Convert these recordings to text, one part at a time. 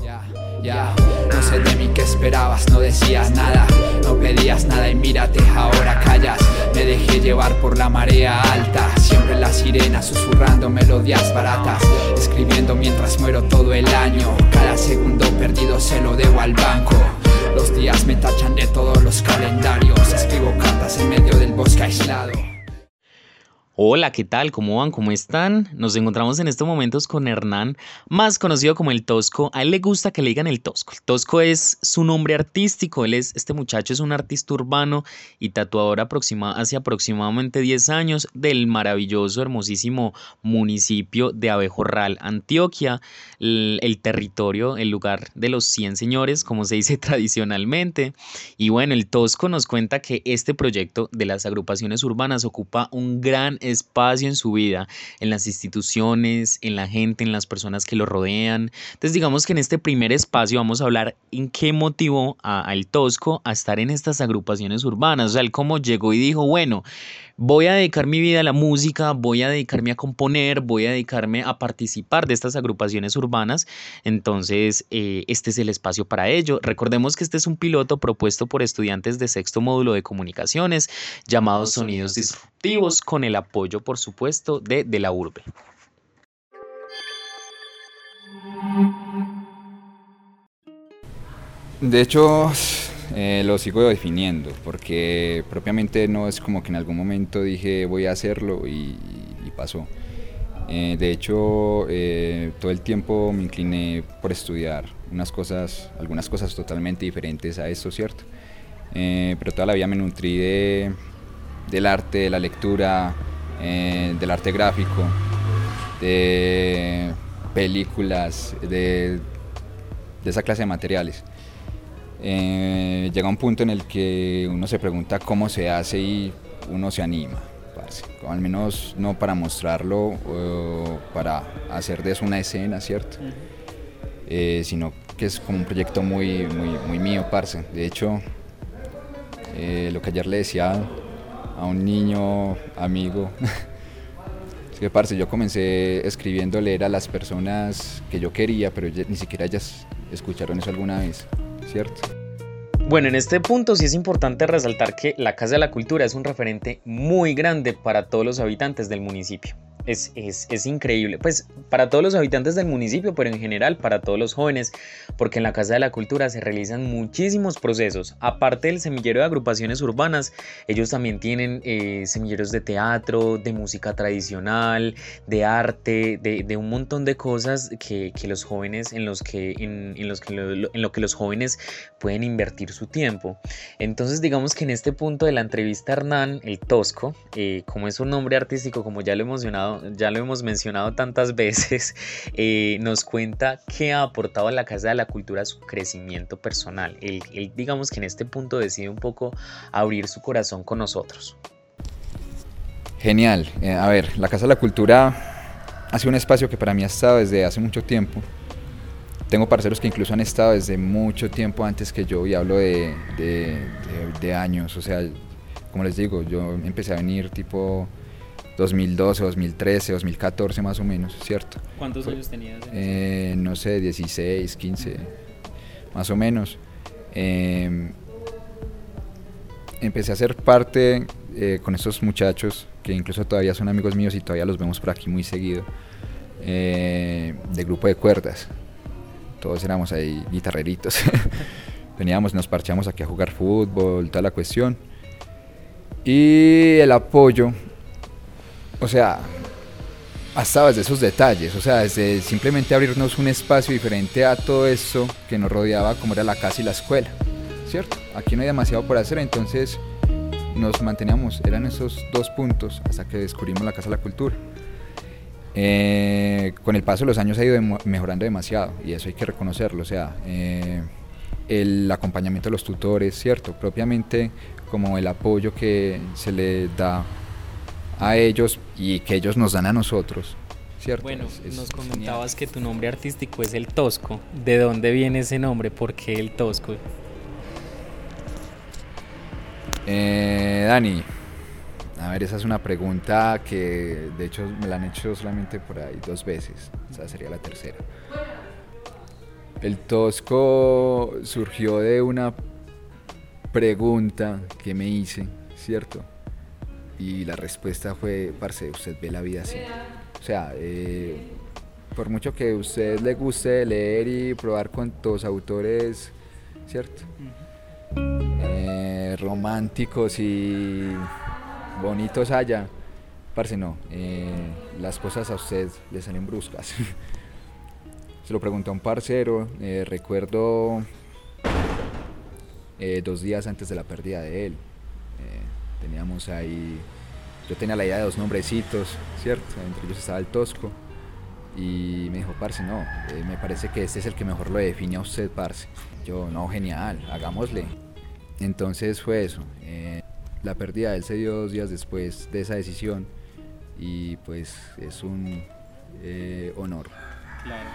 Ya, ya, no sé de mí qué esperabas, no decías nada, no pedías nada y mírate, ahora callas. Me dejé llevar por la marea alta, siempre la sirena susurrando melodías baratas, escribiendo mientras muero todo el año. Cada segundo perdido se lo debo al banco. Los días me tachan de todos los calendarios, escribo cartas en medio del bosque aislado. Hola, ¿qué tal? ¿Cómo van? ¿Cómo están? Nos encontramos en estos momentos con Hernán, más conocido como el Tosco. A él le gusta que le digan el Tosco. El Tosco es su nombre artístico. Él es, este muchacho es un artista urbano y tatuador aproxima, hace aproximadamente 10 años del maravilloso, hermosísimo municipio de Abejorral, Antioquia, el, territorio, el lugar de los 100 señores, como se dice tradicionalmente. Y bueno, el Tosco nos cuenta que este proyecto de las agrupaciones urbanas ocupa un gran espacio en su vida, en las instituciones, en la gente, en las personas que lo rodean. Entonces digamos que en este primer espacio vamos a hablar en qué motivó al Tosco a estar en estas agrupaciones urbanas, o sea, él cómo llegó y dijo, bueno, voy a dedicar mi vida a la música, voy a dedicarme a componer, voy a dedicarme a participar de estas agrupaciones urbanas, entonces eh, este es el espacio para ello. Recordemos que este es un piloto propuesto por estudiantes de sexto módulo de comunicaciones llamados Sonidos Disruptivos con el apoyo, por supuesto, de, de la urbe. De hecho, eh, lo sigo definiendo, porque propiamente no es como que en algún momento dije voy a hacerlo y, pasó. Eh, de hecho, eh, todo el tiempo me incliné por estudiar unas cosas, algunas cosas totalmente diferentes a esto, ¿cierto? pero toda la vida me nutrí de, del arte, de la lectura, del arte gráfico, de películas, de, de esa clase de materiales. Eh, llega un punto en el que uno se pregunta cómo se hace y uno se anima, al menos no para mostrarlo o para hacer de eso una escena, ¿cierto? Eh, sino que es como un proyecto muy, muy, muy mío, parce. De hecho, eh, lo que ayer le decía a un niño amigo, es que, yo comencé escribiendo leer a las personas que yo quería, pero ni siquiera ellas escucharon eso alguna vez. ¿cierto? Bueno, en este punto sí es importante resaltar que la Casa de la Cultura es un referente muy grande para todos los habitantes del municipio es, es, es, increíble, pues para todos los habitantes del municipio, pero en general para todos los jóvenes, porque en la Casa de la Cultura se realizan muchísimos procesos. Aparte del semillero de agrupaciones urbanas, ellos también tienen eh, semilleros de teatro, de música tradicional, de arte, de, un montón de cosas que, que, los jóvenes, en los que, en, en los que lo, en lo que los jóvenes pueden invertir su tiempo. Entonces digamos que en este punto de la entrevista Hernán, el Tosco, eh, como es un nombre artístico, como ya lo hemos mencionado, ya lo hemos mencionado tantas veces, eh, nos cuenta qué ha aportado a la Casa de la Cultura su crecimiento personal. Él, digamos que en este punto decide un poco abrir su corazón con nosotros. Genial. Eh, a ver, la Casa de la Cultura ha sido un espacio que para mí ha estado desde hace mucho tiempo. Tengo parceros que incluso han estado desde mucho tiempo antes que yo y hablo de, de años. O sea, como les digo, yo empecé a venir tipo 2012, 2013, 2014 más o menos, ¿cierto? ¿Cuántos años tenías? Eh, no sé, 16, 15, más o menos. Em, empecé a ser parte eh, con estos muchachos, que incluso todavía son amigos míos y todavía los vemos por aquí muy seguido, eh, de grupo de cuerdas. Todos éramos ahí guitarreritos. Veníamos, nos parchamos aquí a jugar fútbol, toda la cuestión. Y el apoyo o sea, hasta desde esos detalles, o sea, desde simplemente abrirnos un espacio diferente a todo eso que nos rodeaba, como era la casa y la escuela, ¿cierto? Aquí no hay demasiado por hacer, entonces nos manteníamos, eran esos dos puntos hasta que descubrimos la Casa de la Cultura. Eh, con el paso de los años ha ido mejorando demasiado y eso hay que reconocerlo, o sea, eh, el acompañamiento de los tutores, ¿cierto? Propiamente como el apoyo que se le da a ellos y que ellos nos dan a nosotros. ¿Cierto? Bueno, nos comentabas que tu nombre artístico es el Tosco. ¿De dónde viene ese nombre? ¿Por qué el Tosco? Eh, Dani, a ver, esa es una pregunta que de hecho me la han hecho solamente por ahí dos veces. O sea, sería la tercera. El Tosco surgió de una pregunta que me hice, ¿cierto? Y la respuesta fue, parce, usted ve la vida así. O sea, eh, por mucho que a usted le guste leer y probar cuantos autores, ¿cierto? Eh, románticos y bonitos haya, parce, no. Eh, las cosas a usted le salen bruscas. Se lo pregunté a un parcero, recuerdo dos días antes de la pérdida de él. Teníamos ahí yo tenía la idea de dos nombrecitos, ¿cierto? Entre ellos estaba el Tosco. Y me dijo, parce, no, eh, me parece que este es el que mejor lo define a usted, parce. Yo, no, genial, hagámosle. Entonces fue eso. Eh, la pérdida de él se dio dos días después de esa decisión y pues es un eh, honor. Claro.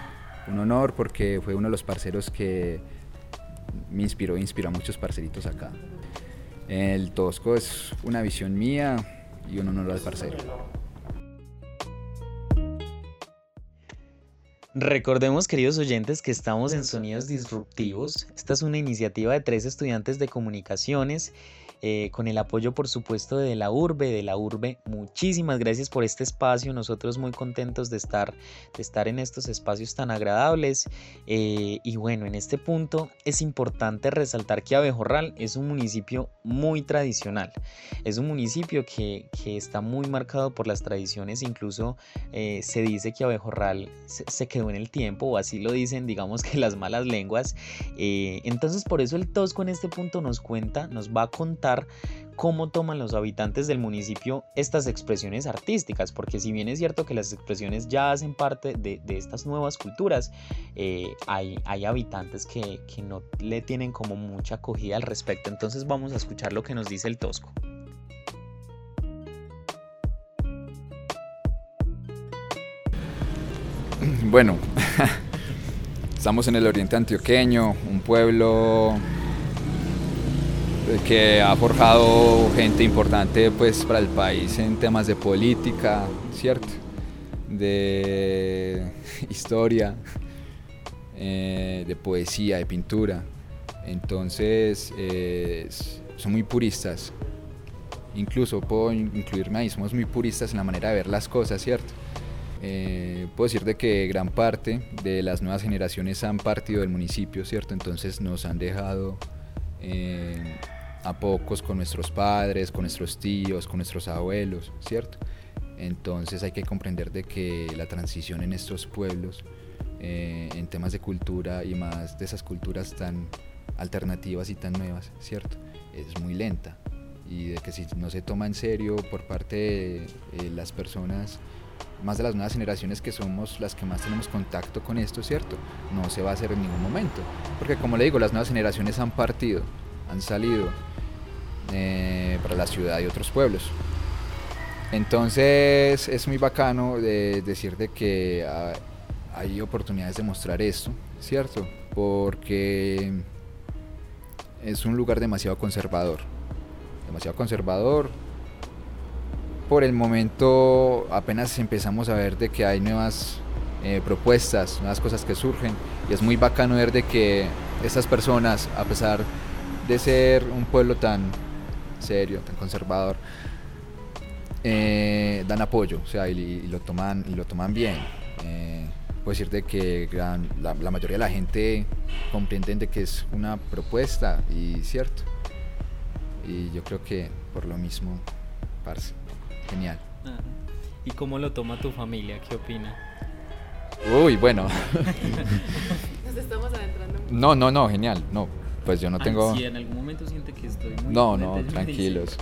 Un honor porque fue uno de los parceros que me inspiró, inspiró a muchos parceritos acá. El Tosco es una visión mía, y un honor al parcero. Recordemos, queridos oyentes, que estamos en Sonidos Disruptivos. Esta es una iniciativa de tres estudiantes de comunicaciones eh, con el apoyo por supuesto de la urbe, de la urbe. Muchísimas gracias por este espacio, nosotros muy contentos de estar, de estar en estos espacios tan agradables. Eh, y bueno, en este punto es importante resaltar que Abejorral es un municipio muy tradicional, es un municipio que, que está muy marcado por las tradiciones, incluso eh, se dice que Abejorral se, se, quedó en el tiempo, o así lo dicen, digamos que las malas lenguas. entonces por eso el Tosco en este punto nos cuenta, nos va a contar cómo toman los habitantes del municipio estas expresiones artísticas, porque si bien es cierto que las expresiones ya hacen parte de, estas nuevas culturas, eh, hay, hay, habitantes que, que no le tienen como mucha acogida al respecto. Entonces vamos a escuchar lo que nos dice el Tosco. Bueno, estamos en el oriente antioqueño, un pueblo que ha forjado gente importante pues para el país en temas de política, ¿cierto? De historia, eh, de poesía, de pintura. Entonces eh, son muy puristas. Incluso puedo incluirme ahí, somos muy puristas en la manera de ver las cosas, ¿cierto? Eh, puedo decir de que gran parte de las nuevas generaciones han partido del municipio, ¿cierto? Entonces nos han dejado a pocos con nuestros padres, con nuestros tíos, con nuestros abuelos, ¿cierto? Entonces hay que comprender de que la transición en estos pueblos, eh, en temas de cultura y más de esas culturas tan alternativas y tan nuevas, ¿cierto? Es muy lenta y de que si no se toma en serio por parte de eh, las personas, más de las nuevas generaciones que somos las que más tenemos contacto con esto, ¿cierto? No se va a hacer en ningún momento. Porque como le digo, las nuevas generaciones han partido, han salido eh, para la ciudad y otros pueblos. Entonces es muy bacano de decir de que hay oportunidades de mostrar esto, ¿cierto? Porque es un lugar demasiado conservador, demasiado conservador. Por el momento apenas empezamos a ver de que hay nuevas eh, propuestas, nuevas cosas que surgen y es muy bacano ver de que estas personas, a pesar de ser un pueblo tan serio, tan conservador, eh, dan apoyo, o sea, y, lo toman, y lo toman bien. Eh, puedo decirte que la, mayoría de la gente comprenden de que es una propuesta y cierto. Y yo creo que por lo mismo, parce, genial. ¿Y cómo lo toma tu familia? ¿Qué opina? Uy, bueno. Nos estamos adentrando. No, no, no, genial. No, pues yo no tengo... en algún momento siente que estoy muy... No, no, tranquilos.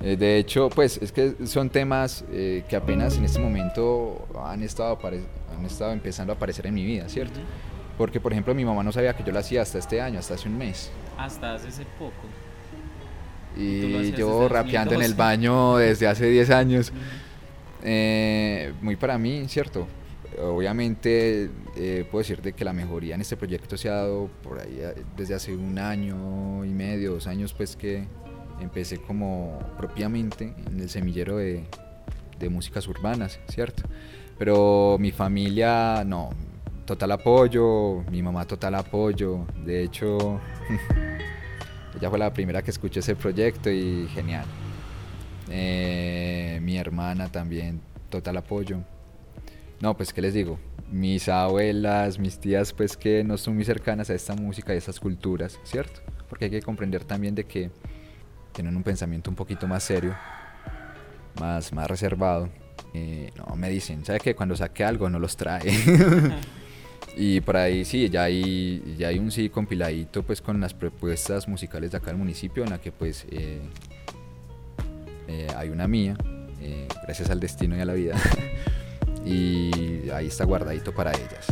Eh, de hecho, pues es que son temas eh, que apenas en este momento han estado, han estado empezando a aparecer en mi vida, ¿cierto? Porque, por ejemplo, mi mamá no sabía que yo lo hacía hasta este año, hasta hace un mes. Hasta hace poco. Y yo rapeando en el baño desde hace 10 años. Eh, muy para mí, ¿cierto? obviamente eh, puedo decirte que la mejoría en este proyecto se ha dado por ahí eh, desde hace un año y medio, dos años pues que empecé como propiamente en el semillero de, de músicas urbanas, ¿cierto? Pero mi familia no, total apoyo, mi mamá total apoyo. De hecho, ella fue la primera que escuchó ese proyecto y genial. Eh, mi hermana también, total apoyo. No, pues qué les digo, mis abuelas, mis tías, pues que no son muy cercanas a esta música y a estas culturas, ¿cierto? Porque hay que comprender también de que tienen un pensamiento un poquito más serio, más, más reservado. Eh, no, me dicen, ¿sabe que cuando saque algo no los trae? y por ahí sí, ya hay, ya hay un sí compiladito pues con las propuestas musicales de acá del municipio en la que pues eh, eh, hay una mía, gracias al destino y a la vida. y ahí está guardadito para ellas.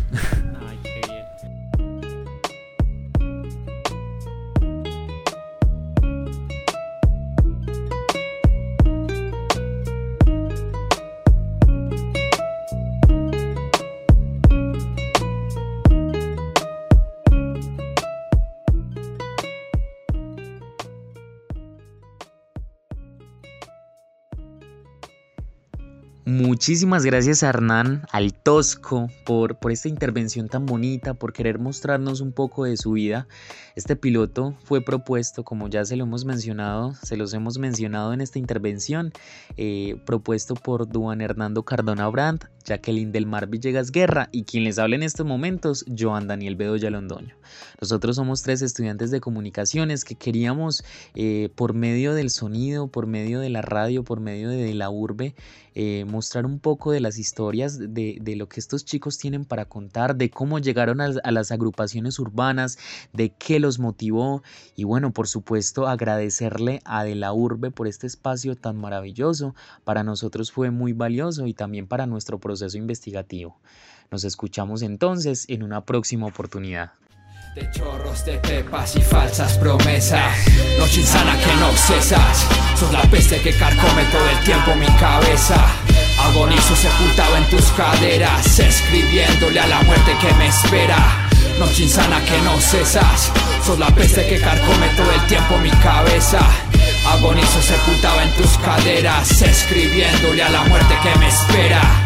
Muchísimas gracias a Hernán, al Tosco, por, por esta intervención tan bonita, por querer mostrarnos un poco de su vida. Este piloto fue propuesto, como ya se lo hemos mencionado, se los hemos mencionado en esta intervención, eh, propuesto por Duan Hernando Cardona Brandt, Jacqueline del Mar Villegas Guerra y quien les habla en estos momentos, Joan Daniel Bedoya Londoño. Nosotros somos tres estudiantes de comunicaciones que queríamos, eh, por medio del sonido, por medio de la radio, por medio de la urbe, eh, mostrar un poco de las historias de, lo que estos chicos tienen para contar, de cómo llegaron a, las agrupaciones urbanas, de qué los motivó y bueno, por supuesto agradecerle a De la Urbe por este espacio tan maravilloso. Para nosotros fue muy valioso y también para nuestro proceso investigativo. Nos escuchamos entonces en una próxima oportunidad de chorros de pepas y falsas promesas. Noche insana que no cesas. Sos la peste que carcome todo el tiempo mi cabeza. Agonizo sepultado en tus caderas, escribiéndole a la muerte que me espera. Noche insana que no cesas. Sos la peste que carcome todo el tiempo mi cabeza. Agonizo sepultado en tus caderas, escribiéndole a la muerte que me espera.